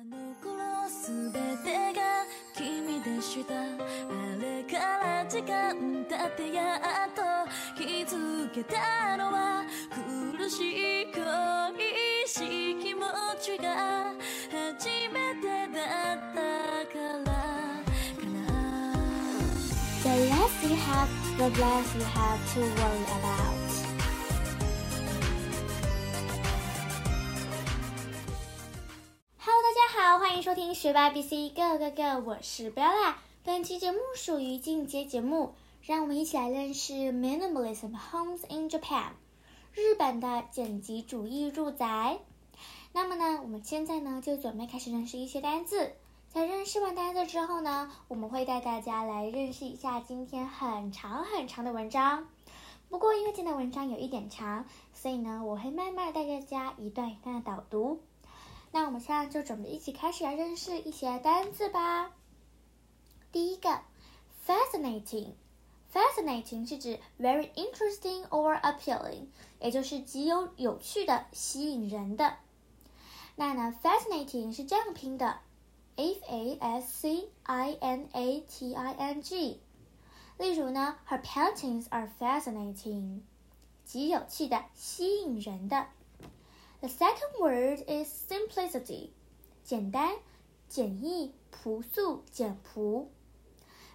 あの頃全てが君でしたあれから時間経ってやっと気づけたのは苦しい恋しい気持ちが初めてだったからかな The less you have, the less you have to worry about. 好，欢迎收听学霸 BC Go Go Go，我是 Bella。本期节目属于进阶节目，让我们一起来认识 Minimalism Homes in Japan，日本的简极主义住宅。那么呢，我们现在呢就准备开始认识一些单字。在认识完单词之后呢，我们会带大家来认识一下今天很长很长的文章。不过因为今天的文章有一点长，所以呢，我会慢慢带大家一段一段的导读。那我们现在就准备一起开始来认识一些单字吧。第一个，fascinating，fascinating 是指 very interesting or appealing，也就是极有有趣的、吸引人的。那呢，fascinating 是这样拼的，f a s c i n a t i n g。例如呢，her paintings are fascinating，极有趣的、吸引人的。The second word is simplicity，简单、简易、朴素、简朴。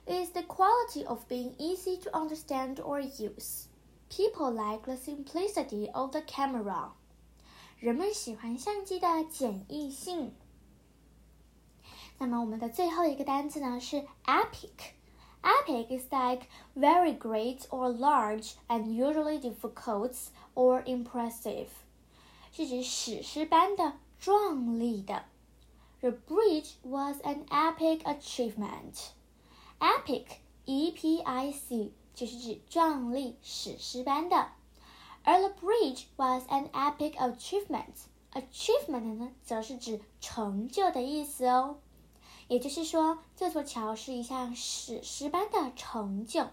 It is the quality of being easy to understand or use. People like the simplicity of the camera. 人们喜欢相机的简易性。那么我们的最后一个单词呢是 epic。Epic is like very great or large and usually difficult or impressive. 是指史诗般的、 壮丽的。The bridge was an epic achievement. Epic, E-P-I-C，就是指壮丽、史诗般的。而 the bridge was an epic achievement. Achievement 呢，则是指成就的意思哦。也就是说，这座桥是一项史诗般的成就。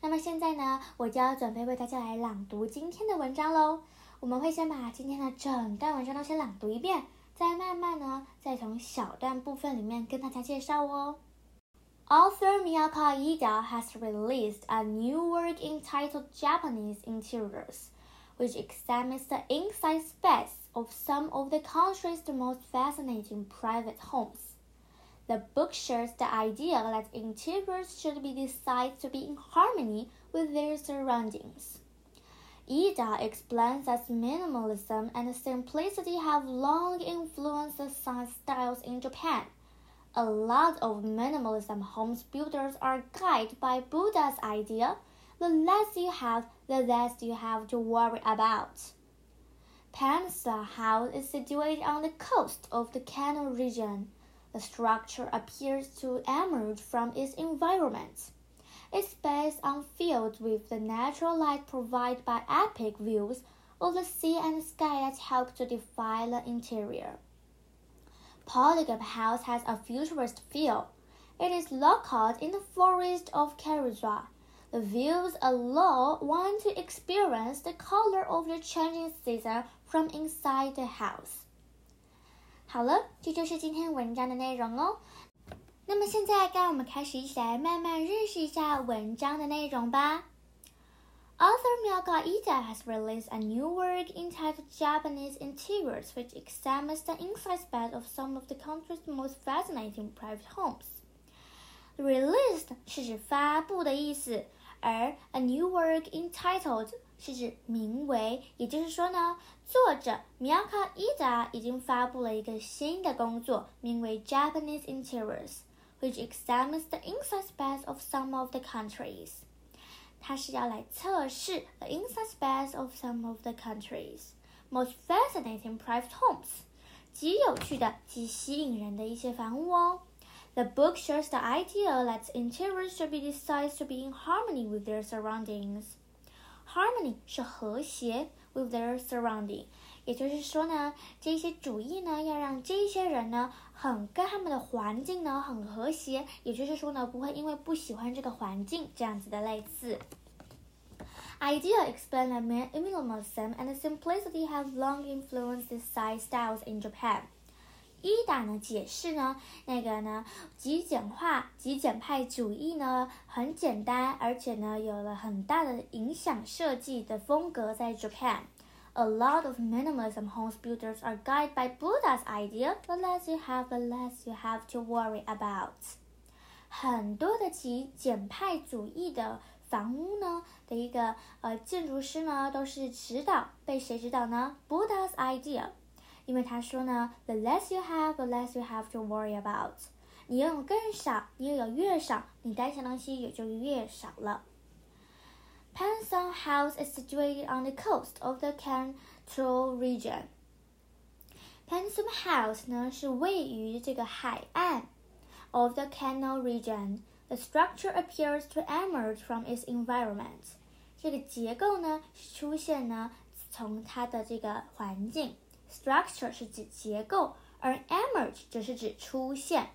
那么现在呢，我就要准备为大家来朗读今天的文章喽。我们会先把今天的整段文章都先朗读一遍，再慢慢呢，再从小段部分里面跟大家介绍哦。Author Miyaka Ida has released a new work entitled Japanese Interiors, which examines the inside space of some of the country's most fascinating private homes. The book shares the idea that interiors should be designed to be in harmony with their surroundings. Ida explains that minimalism and simplicity have long influenced the sun styles in Japan. A lot of minimalism homes builders are guided by Buddha's idea the less you have, the less you have to worry about. Peninsula House is situated on the coast of the Kano region. The structure appears to emerge from its environment. Its space on filled with the natural light provided by epic views of the sea and sky that help to define the interior. Polygon House has a futurist feel. It is located in the forest of Karuizawa. The views allow one to experience the color of the changing season from inside the house. 好了，这就是今天文章的内容哦。那么现在，让我们开始一起来慢慢认识一下文章的内容吧。Author Miyaka Ida has released a new work entitled Japanese Interiors, which examines the inside space of some of the country's most fascinating private homes. Released 是指发布的意思，而 a new work entitled 是指名为，也就是说呢，作者 Miyaka Ida 已经发布了一个新的工作，名为 Japanese Interiors。 which examines the inside space of some of the countries. 它是要来测试 the inside space of some of the countries most fascinating private homes，极有趣的、极吸引人的一些房屋哦。The book shares the idea that interiors should be designed to be in harmony with their surroundings. Harmony 是和谐 with their surrounding。也就是说呢，这些主义呢，要让这些人呢，很跟他们的环境呢很和谐。也就是说呢，不会因为不喜欢这个环境这样子的类似。Ida explained that minimalism and simplicity have long influenced design styles in Japan. 伊达呢解释呢，那个呢极简化、极简派主义呢很简单，而且呢有了很大的影响设计的风格在 Japan。A lot of minimalism homes builders are guided by Buddha's idea: the less you have, the less you have to worry about. 很多的极简派主义的房屋呢的一个呃建筑师呢都是指导被谁指导呢？Buddha's idea，因为他说呢，the less you have, the less you have to worry about。你拥有更少，你拥有越少，你担心的东西也就越少了。Pensong House is situated on the coast of the Kanto region. Pensong House 呢是位于这个海岸 of the Kanto region. The structure appears to emerge from its environment. 这个结构呢出现呢从它的这个环境。 structure 是指结构，而 emerge 则是指出现。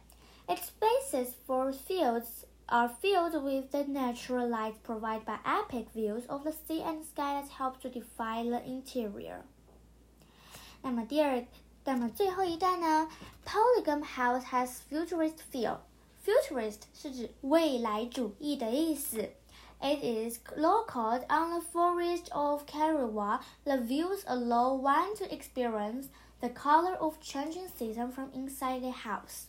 Its basis for fields are filled with the natural light provided by epic views of the sea and sky that help to define the interior. 那么第二，那么最后一代呢？Polygon House has futurist feel. Futurist 是指未来主义的意思。It is located on the forest of Kariwa. The views allow one to experience the color of changing season from inside the house.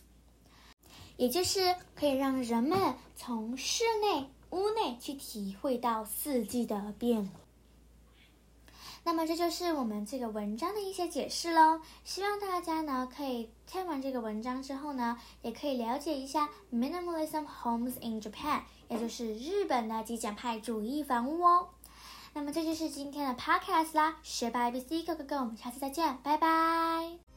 也就是可以让人们从室内、屋内去体会到四季的变化。 那么这就是我们这个文章的一些解释喽。希望大家呢可以看完这个文章之后呢，也可以了解一下 minimalism homes in Japan，也就是日本的极简派主义房屋哦。那么这就是今天的 podcast 啦，学霸 ABC 哥哥哥，我们下次再见，拜拜。